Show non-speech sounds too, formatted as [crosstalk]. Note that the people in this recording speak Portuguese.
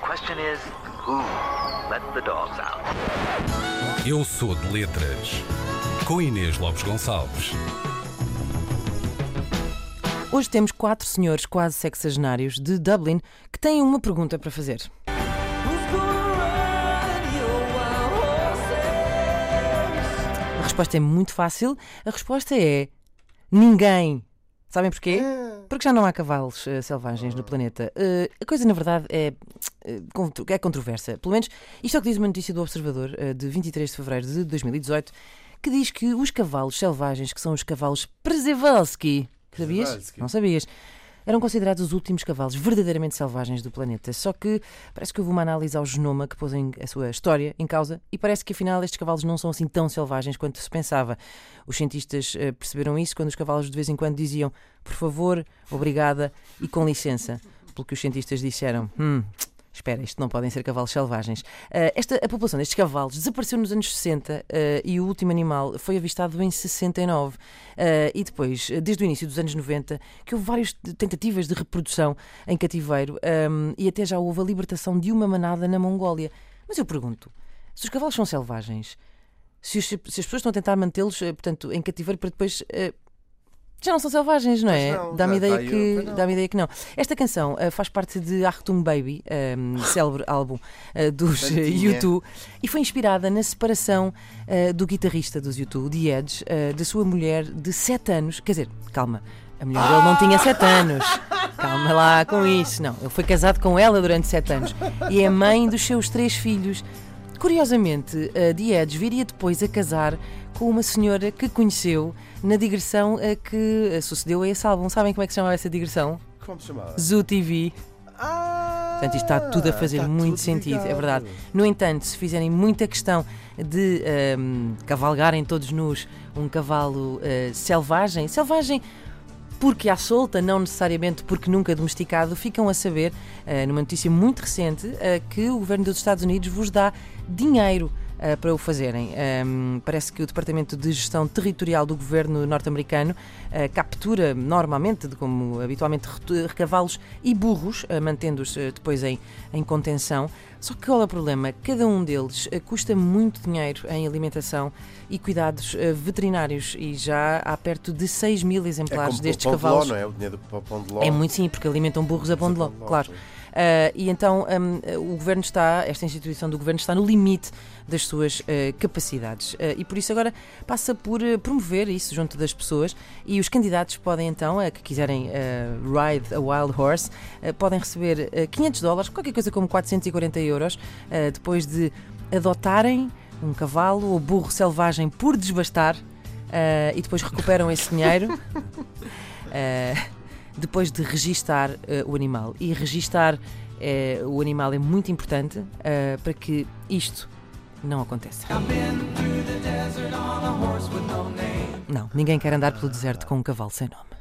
question is, who let the dogs out? Eu sou de letras. Com Inês Lopes Gonçalves. Hoje temos quatro senhores quase sexagenários de Dublin que têm uma pergunta para fazer. A resposta é muito fácil. A resposta é ninguém. Sabem porquê? Porque já não há cavalos eh, selvagens no planeta. Eh, a coisa, na verdade, é, contro- é controversa. Pelo menos, isto é o que diz uma notícia do Observador, de 23 de fevereiro de 2018, que diz que os cavalos selvagens, que são os cavalos Przewalski, sabias? Przewalski. Não sabias? Eram considerados os últimos cavalos verdadeiramente selvagens do planeta. Só que parece que houve uma análise ao genoma que pôs a sua história em causa e parece que afinal estes cavalos não são assim tão selvagens quanto se pensava. Os cientistas eh, perceberam isso quando os cavalos de vez em quando diziam por favor, obrigada e com licença. Pelo que os cientistas disseram, hum, espera, isto não podem ser cavalos selvagens. Eh, esta, a população destes cavalos desapareceu nos anos 60 eh, e o último animal foi avistado em 69. Eh, e depois, eh, desde o início dos anos 90, que houve várias tentativas de reprodução em cativeiro ehm, e até já houve a libertação de uma manada na Mongólia. Mas eu pergunto, se os cavalos são selvagens, se, os- se as pessoas estão a tentar mantê-los, eh, portanto, em cativeiro para depois... eh, já não são selvagens, não é? Dá-me ideia, aí, que, dá ideia que não. Esta canção eh, faz parte de Achtung Baby, um, célebre [laughs] álbum eh, dos eh, Santinha. U2, e foi inspirada na separação eh, do guitarrista dos U2, The Edge, eh, da sua mulher de 7 anos. Quer dizer, calma, a mulher dele não tinha 7 anos. Calma lá com isso. Não, ele foi casado com ela durante 7 anos e é mãe dos seus três filhos. Curiosamente, a Edge viria depois a casar com uma senhora que conheceu na digressão eh, que sucedeu a esse álbum. Sabem como é que se chamava essa digressão? Como se chamava? Zoo TV. Ah, Portanto, isto está tudo a fazer muito sentido, é ligado. verdade. No entanto, se fizerem muita questão de ehm, cavalgarem todos nus um cavalo eh, selvagem, selvagem porque à solta, não necessariamente porque nunca domesticado, ficam a saber, eh, numa notícia muito recente, eh, que o governo dos Estados Unidos vos dá dinheiro eh, para o fazerem. Ehm, parece que o Departamento de Gestão Territorial do governo norte-americano eh, captura normalmente, como habitualmente, cavalos e burros, eh, mantendo-os depois em, em contenção. Só que qual é o problema? Cada um deles custa muito dinheiro em alimentação e cuidados veterinários e já há perto de 6 mil É exemplares como destes pão de ló, cavalos. não é? O dinheiro do pão de ló. É muito sim, porque alimentam burros a pão de ló, Pão de ló, claro. sim. Ah, e então hum, o governo está, esta instituição do governo está no limite das suas ah, capacidades. Ah, e por isso agora passa por ah, promover isso junto das pessoas e os candidatos podem então, ah, que quiserem ride a wild horse, podem receber ah, 500 dólares, qualquer coisa como 440 euros, depois de adotarem um cavalo ou burro selvagem por desbastar e depois recuperam esse dinheiro. [laughs] Depois de registar eh, o animal. E registar eh, o animal é muito importante eh, para que isto não aconteça. Não, ninguém quer andar pelo deserto com um cavalo sem nome.